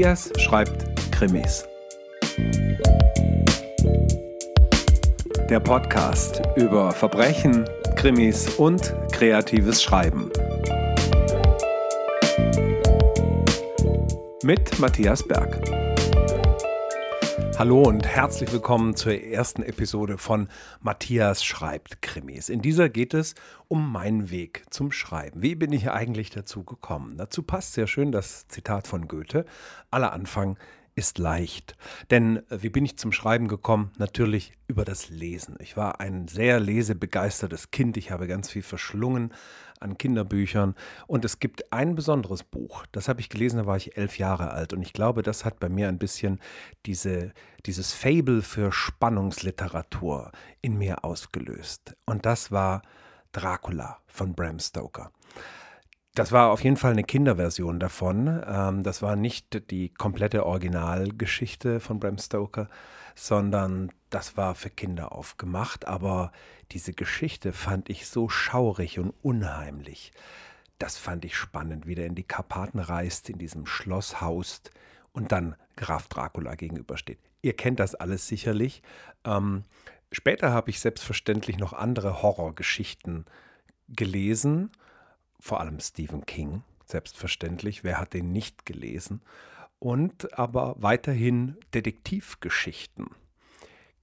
Matthias schreibt Krimis. Der Podcast über Verbrechen, Krimis und kreatives Schreiben. Mit Matthias Berg. Hallo und herzlich willkommen zur ersten Episode von Matthias schreibt Krimis. In dieser geht es um meinen Weg zum Schreiben. Wie bin ich eigentlich dazu gekommen? Dazu passt sehr schön das Zitat von Goethe. Aller Anfang ist leicht. Denn äh, wie bin ich zum Schreiben gekommen? Natürlich über das Lesen. Ich war ein sehr lesebegeistertes Kind. Ich habe ganz viel verschlungen an Kinderbüchern. Und es gibt ein besonderes Buch, das habe ich gelesen, da war ich elf Jahre alt. Und ich glaube, das hat bei mir ein bisschen diese, dieses Fable für Spannungsliteratur in mir ausgelöst. Und das war Dracula von Bram Stoker. Das war auf jeden Fall eine Kinderversion davon. Ähm, das war nicht die komplette Originalgeschichte von Bram Stoker, sondern das war für Kinder aufgemacht. Aber diese Geschichte fand ich so schaurig und unheimlich. Das fand ich spannend, wie der in die Karpaten reist, in diesem Schloss haust und dann Graf Dracula gegenübersteht. Ihr kennt das alles sicherlich. Ähm, später habe ich selbstverständlich noch andere Horrorgeschichten gelesen vor allem Stephen King, selbstverständlich. Wer hat den nicht gelesen? Und aber weiterhin Detektivgeschichten.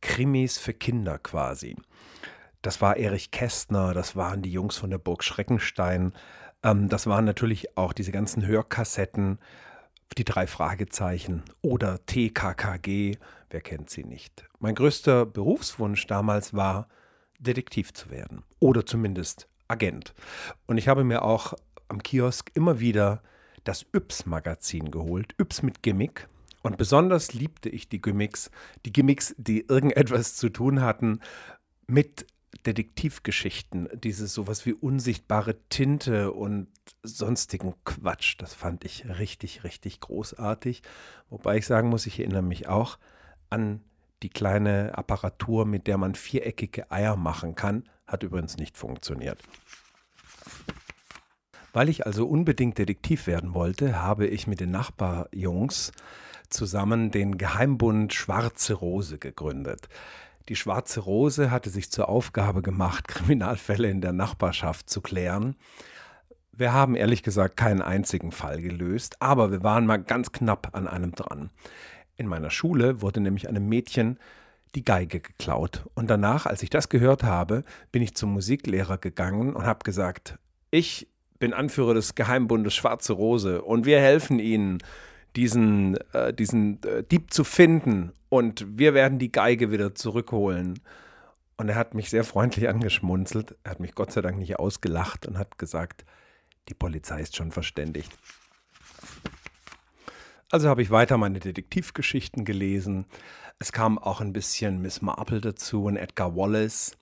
Krimis für Kinder quasi. Das war Erich Kästner, das waren die Jungs von der Burg Schreckenstein. Ähm, das waren natürlich auch diese ganzen Hörkassetten, die drei Fragezeichen oder TKKG, wer kennt sie nicht. Mein größter Berufswunsch damals war, Detektiv zu werden oder zumindest Agent. Und ich habe mir auch am Kiosk immer wieder das Yps-Magazin geholt, Yps mit Gimmick. Und besonders liebte ich die Gimmicks, die Gimmicks, die irgendetwas zu tun hatten mit Detektivgeschichten, dieses sowas wie unsichtbare Tinte und sonstigen Quatsch. Das fand ich richtig, richtig großartig. Wobei ich sagen muss, ich erinnere mich auch an die kleine Apparatur, mit der man viereckige Eier machen kann. Hat übrigens nicht funktioniert. Weil ich also unbedingt Detektiv werden wollte, habe ich mit den Nachbarjungs zusammen den Geheimbund Schwarze Rose gegründet. Die Schwarze Rose hatte sich zur Aufgabe gemacht, Kriminalfälle in der Nachbarschaft zu klären. Wir haben ehrlich gesagt keinen einzigen Fall gelöst, aber wir waren mal ganz knapp an einem dran. In meiner Schule wurde nämlich einem Mädchen die Geige geklaut. Und danach, als ich das gehört habe, bin ich zum Musiklehrer gegangen und habe gesagt, ich bin Anführer des Geheimbundes Schwarze Rose und wir helfen Ihnen, diesen, äh, diesen äh, Dieb zu finden und wir werden die Geige wieder zurückholen. Und er hat mich sehr freundlich angeschmunzelt, er hat mich Gott sei Dank nicht ausgelacht und hat gesagt, die Polizei ist schon verständigt. Also habe ich weiter meine Detektivgeschichten gelesen. Es kam auch ein bisschen Miss Marple dazu und Edgar Wallace.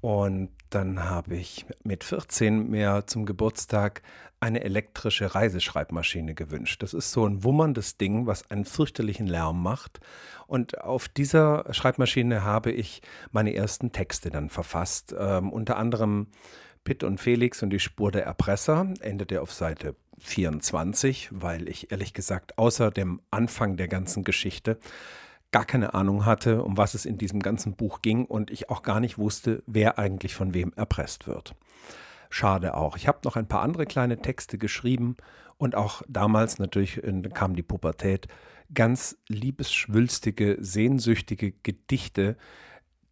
Und dann habe ich mit 14 mir zum Geburtstag eine elektrische Reiseschreibmaschine gewünscht. Das ist so ein wummerndes Ding, was einen fürchterlichen Lärm macht. Und auf dieser Schreibmaschine habe ich meine ersten Texte dann verfasst. Ähm, unter anderem Pitt und Felix und die Spur der Erpresser endete auf Seite 24, weil ich ehrlich gesagt außer dem Anfang der ganzen Geschichte gar keine Ahnung hatte, um was es in diesem ganzen Buch ging und ich auch gar nicht wusste, wer eigentlich von wem erpresst wird. Schade auch. Ich habe noch ein paar andere kleine Texte geschrieben und auch damals natürlich kam die Pubertät, ganz liebesschwülstige, sehnsüchtige Gedichte,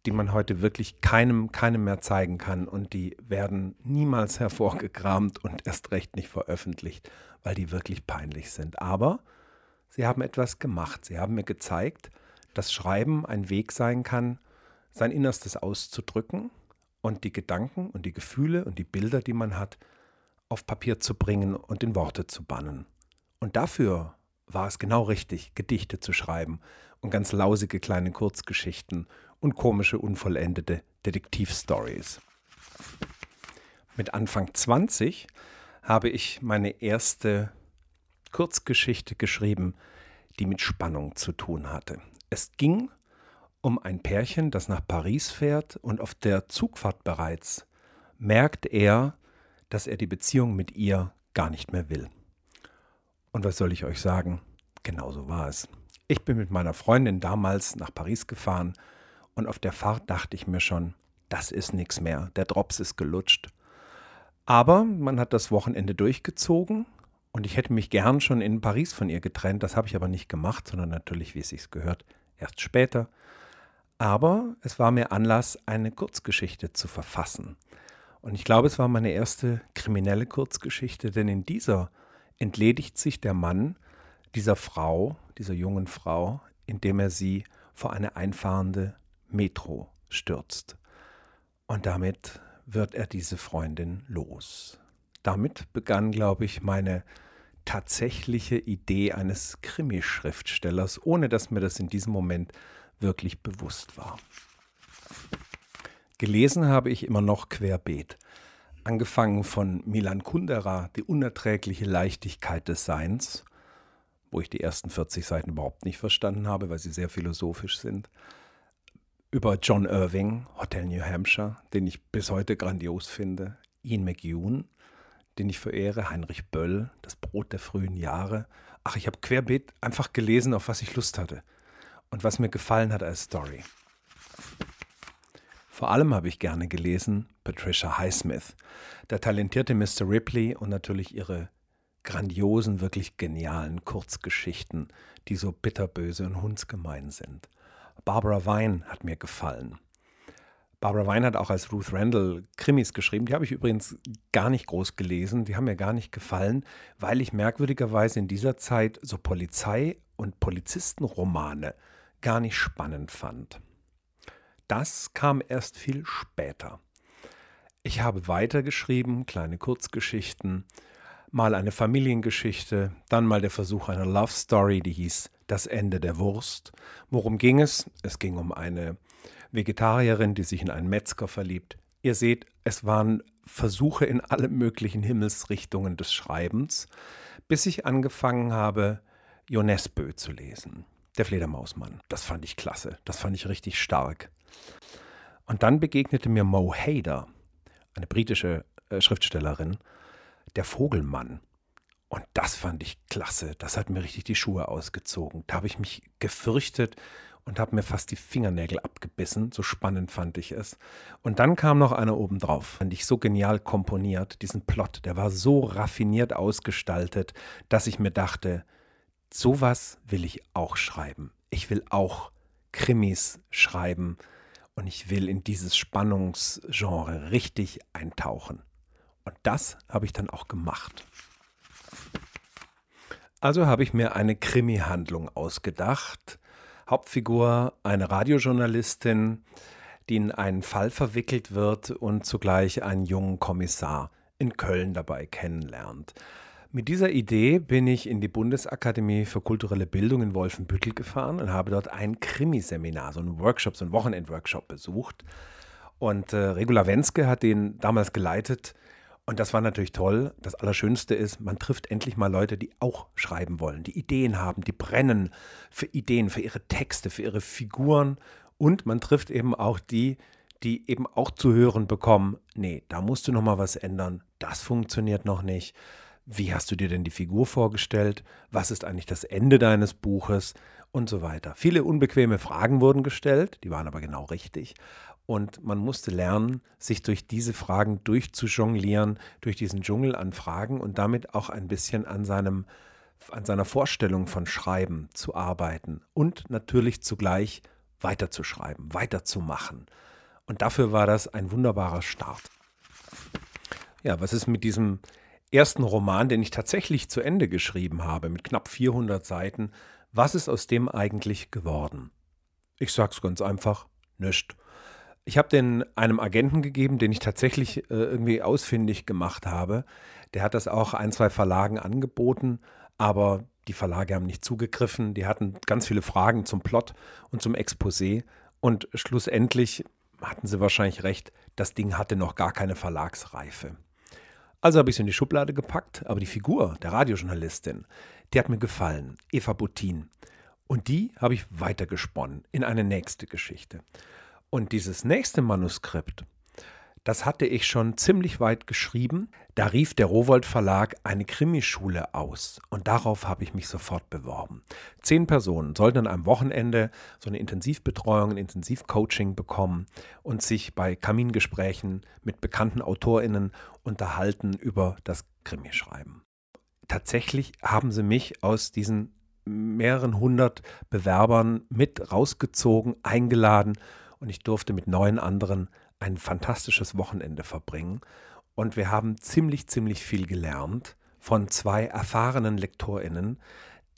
die man heute wirklich keinem, keinem mehr zeigen kann und die werden niemals hervorgekramt und erst recht nicht veröffentlicht, weil die wirklich peinlich sind. Aber sie haben etwas gemacht. Sie haben mir gezeigt, dass Schreiben ein Weg sein kann, sein Innerstes auszudrücken und die Gedanken und die Gefühle und die Bilder, die man hat, auf Papier zu bringen und in Worte zu bannen. Und dafür war es genau richtig, Gedichte zu schreiben und ganz lausige kleine Kurzgeschichten und komische, unvollendete Detektivstories. Mit Anfang 20 habe ich meine erste Kurzgeschichte geschrieben, die mit Spannung zu tun hatte. Es ging um ein Pärchen, das nach Paris fährt und auf der Zugfahrt bereits merkt er, dass er die Beziehung mit ihr gar nicht mehr will. Und was soll ich euch sagen? Genauso war es. Ich bin mit meiner Freundin damals nach Paris gefahren und auf der Fahrt dachte ich mir schon, das ist nichts mehr, der Drops ist gelutscht. Aber man hat das Wochenende durchgezogen und ich hätte mich gern schon in Paris von ihr getrennt. Das habe ich aber nicht gemacht, sondern natürlich, wie es sich gehört, erst später. Aber es war mir Anlass, eine Kurzgeschichte zu verfassen. Und ich glaube, es war meine erste kriminelle Kurzgeschichte, denn in dieser entledigt sich der Mann dieser Frau, dieser jungen Frau, indem er sie vor eine einfahrende Metro stürzt. Und damit wird er diese Freundin los. Damit begann, glaube ich, meine tatsächliche Idee eines Krimischriftstellers, ohne dass mir das in diesem Moment wirklich bewusst war. Gelesen habe ich immer noch querbeet. Angefangen von Milan Kundera, Die unerträgliche Leichtigkeit des Seins, wo ich die ersten 40 Seiten überhaupt nicht verstanden habe, weil sie sehr philosophisch sind. Über John Irving, Hotel New Hampshire, den ich bis heute grandios finde. Ian McEwan, den ich verehre. Heinrich Böll, Das Brot der frühen Jahre. Ach, ich habe querbeet einfach gelesen, auf was ich Lust hatte und was mir gefallen hat als Story. Vor allem habe ich gerne gelesen Patricia Highsmith, der talentierte Mr. Ripley und natürlich ihre grandiosen, wirklich genialen Kurzgeschichten, die so bitterböse und hundsgemein sind. Barbara Vine hat mir gefallen. Barbara Vine hat auch als Ruth Randall Krimis geschrieben. Die habe ich übrigens gar nicht groß gelesen. Die haben mir gar nicht gefallen, weil ich merkwürdigerweise in dieser Zeit so Polizei- und Polizistenromane gar nicht spannend fand. Das kam erst viel später. Ich habe weitergeschrieben, kleine Kurzgeschichten, mal eine Familiengeschichte, dann mal der Versuch einer Love Story, die hieß Das Ende der Wurst. Worum ging es? Es ging um eine Vegetarierin, die sich in einen Metzger verliebt. Ihr seht, es waren Versuche in alle möglichen Himmelsrichtungen des Schreibens, bis ich angefangen habe, Jonesbö zu lesen. Der Fledermausmann. Das fand ich klasse. Das fand ich richtig stark. Und dann begegnete mir Mo Hader, eine britische äh, Schriftstellerin, der Vogelmann. Und das fand ich klasse. Das hat mir richtig die Schuhe ausgezogen. Da habe ich mich gefürchtet und habe mir fast die Fingernägel abgebissen. So spannend fand ich es. Und dann kam noch einer obendrauf. Fand ich so genial komponiert, diesen Plot. Der war so raffiniert ausgestaltet, dass ich mir dachte, sowas will ich auch schreiben. Ich will auch Krimis schreiben und ich will in dieses Spannungsgenre richtig eintauchen. Und das habe ich dann auch gemacht. Also habe ich mir eine Krimi-Handlung ausgedacht. Hauptfigur eine Radiojournalistin, die in einen Fall verwickelt wird und zugleich einen jungen Kommissar in Köln dabei kennenlernt. Mit dieser Idee bin ich in die Bundesakademie für kulturelle Bildung in Wolfenbüttel gefahren und habe dort ein Krimiseminar, so einen Workshop, so einen Wochenendworkshop besucht. Und äh, Regula Wenske hat den damals geleitet und das war natürlich toll. Das Allerschönste ist, man trifft endlich mal Leute, die auch schreiben wollen, die Ideen haben, die brennen für Ideen, für ihre Texte, für ihre Figuren. Und man trifft eben auch die, die eben auch zu hören bekommen, nee, da musst du noch mal was ändern, das funktioniert noch nicht. Wie hast du dir denn die Figur vorgestellt? Was ist eigentlich das Ende deines Buches? Und so weiter. Viele unbequeme Fragen wurden gestellt, die waren aber genau richtig. Und man musste lernen, sich durch diese Fragen durchzujonglieren, durch diesen Dschungel an Fragen und damit auch ein bisschen an, seinem, an seiner Vorstellung von Schreiben zu arbeiten und natürlich zugleich weiterzuschreiben, weiterzumachen. Und dafür war das ein wunderbarer Start. Ja, was ist mit diesem ersten Roman, den ich tatsächlich zu Ende geschrieben habe, mit knapp 400 Seiten, was ist aus dem eigentlich geworden? Ich sag's ganz einfach, nichts. Ich habe den einem Agenten gegeben, den ich tatsächlich äh, irgendwie ausfindig gemacht habe. Der hat das auch ein, zwei Verlagen angeboten, aber die Verlage haben nicht zugegriffen. Die hatten ganz viele Fragen zum Plot und zum Exposé. Und schlussendlich hatten sie wahrscheinlich recht, das Ding hatte noch gar keine Verlagsreife. Also habe ich es in die Schublade gepackt, aber die Figur der Radiojournalistin, die hat mir gefallen, Eva Buttin. Und die habe ich weitergesponnen in eine nächste Geschichte. Und dieses nächste Manuskript, Das hatte ich schon ziemlich weit geschrieben. Da rief der Rowold Verlag eine Krimischule aus und darauf habe ich mich sofort beworben. Zehn Personen sollten an einem Wochenende so eine Intensivbetreuung, ein Intensivcoaching bekommen und sich bei Kamingesprächen mit bekannten AutorInnen unterhalten über das Krimischreiben. Tatsächlich haben sie mich aus diesen mehreren hundert Bewerbern mit rausgezogen, eingeladen und ich durfte mit neun anderen ein fantastisches Wochenende verbringen. Und wir haben ziemlich, ziemlich viel gelernt von zwei erfahrenen LektorInnen.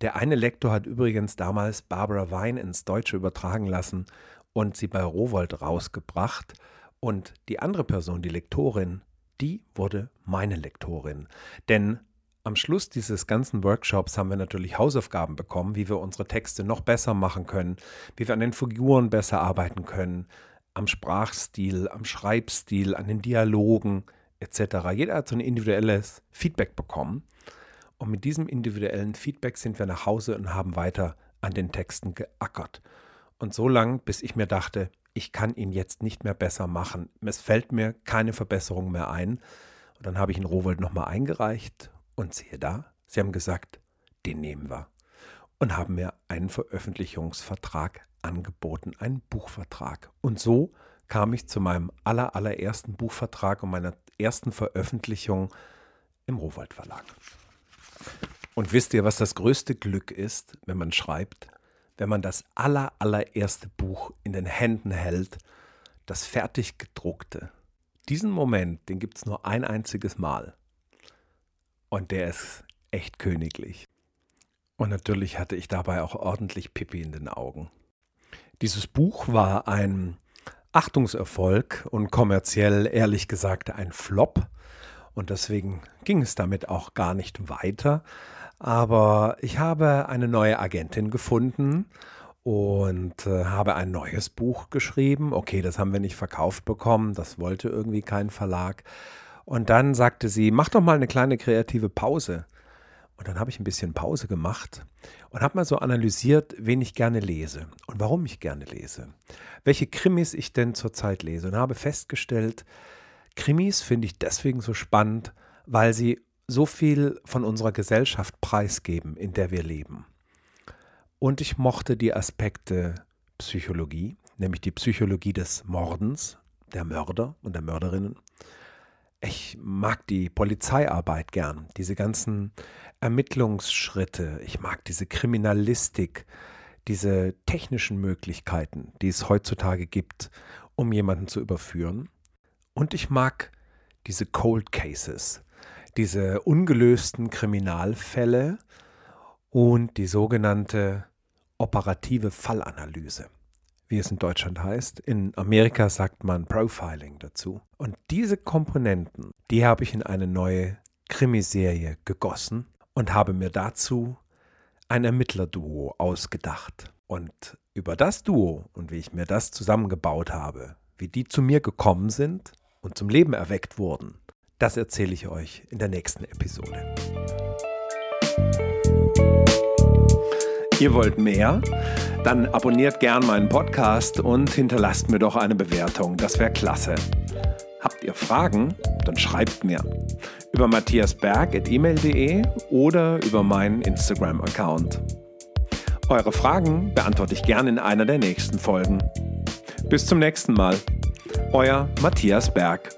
Der eine Lektor hat übrigens damals Barbara Wein ins Deutsche übertragen lassen und sie bei Rowold rausgebracht. Und die andere Person, die Lektorin, die wurde meine Lektorin. Denn am Schluss dieses ganzen Workshops haben wir natürlich Hausaufgaben bekommen, wie wir unsere Texte noch besser machen können, wie wir an den Figuren besser arbeiten können, am Sprachstil, am Schreibstil, an den Dialogen etc. Jeder hat so ein individuelles Feedback bekommen. Und mit diesem individuellen Feedback sind wir nach Hause und haben weiter an den Texten geackert. Und so lang, bis ich mir dachte, ich kann ihn jetzt nicht mehr besser machen. Es fällt mir keine Verbesserung mehr ein. Und dann habe ich ihn Rowold nochmal eingereicht und siehe da, sie haben gesagt, den nehmen wir. Und haben mir einen Veröffentlichungsvertrag angeboten, einen Buchvertrag. Und so kam ich zu meinem aller, allerersten Buchvertrag und meiner ersten Veröffentlichung im Rowold Verlag. Und wisst ihr, was das größte Glück ist, wenn man schreibt? Wenn man das aller, allererste Buch in den Händen hält, das fertig gedruckte. Diesen Moment, den gibt es nur ein einziges Mal. Und der ist echt königlich. Und natürlich hatte ich dabei auch ordentlich Pippi in den Augen. Dieses Buch war ein Achtungserfolg und kommerziell ehrlich gesagt ein Flop. Und deswegen ging es damit auch gar nicht weiter. Aber ich habe eine neue Agentin gefunden und äh, habe ein neues Buch geschrieben. Okay, das haben wir nicht verkauft bekommen, das wollte irgendwie kein Verlag. Und dann sagte sie, mach doch mal eine kleine kreative Pause. Und dann habe ich ein bisschen Pause gemacht und habe mal so analysiert, wen ich gerne lese und warum ich gerne lese. Welche Krimis ich denn zurzeit lese und habe festgestellt, Krimis finde ich deswegen so spannend, weil sie so viel von unserer Gesellschaft preisgeben, in der wir leben. Und ich mochte die Aspekte Psychologie, nämlich die Psychologie des Mordens, der Mörder und der Mörderinnen. Ich mag die Polizeiarbeit gern, diese ganzen Ermittlungsschritte, ich mag diese Kriminalistik, diese technischen Möglichkeiten, die es heutzutage gibt, um jemanden zu überführen. Und ich mag diese Cold Cases, diese ungelösten Kriminalfälle und die sogenannte operative Fallanalyse, wie es in Deutschland heißt. In Amerika sagt man Profiling dazu. Und diese Komponenten, die habe ich in eine neue Krimiserie gegossen und habe mir dazu ein Ermittlerduo ausgedacht. Und über das Duo und wie ich mir das zusammengebaut habe, wie die zu mir gekommen sind und zum Leben erweckt wurden, das erzähle ich euch in der nächsten Episode. Ihr wollt mehr? Dann abonniert gern meinen Podcast und hinterlasst mir doch eine Bewertung. Das wäre klasse. Habt ihr Fragen? Dann schreibt mir über matthiasberg.email.de oder über meinen Instagram-Account. Eure Fragen beantworte ich gerne in einer der nächsten Folgen. Bis zum nächsten Mal. Euer Matthias Berg.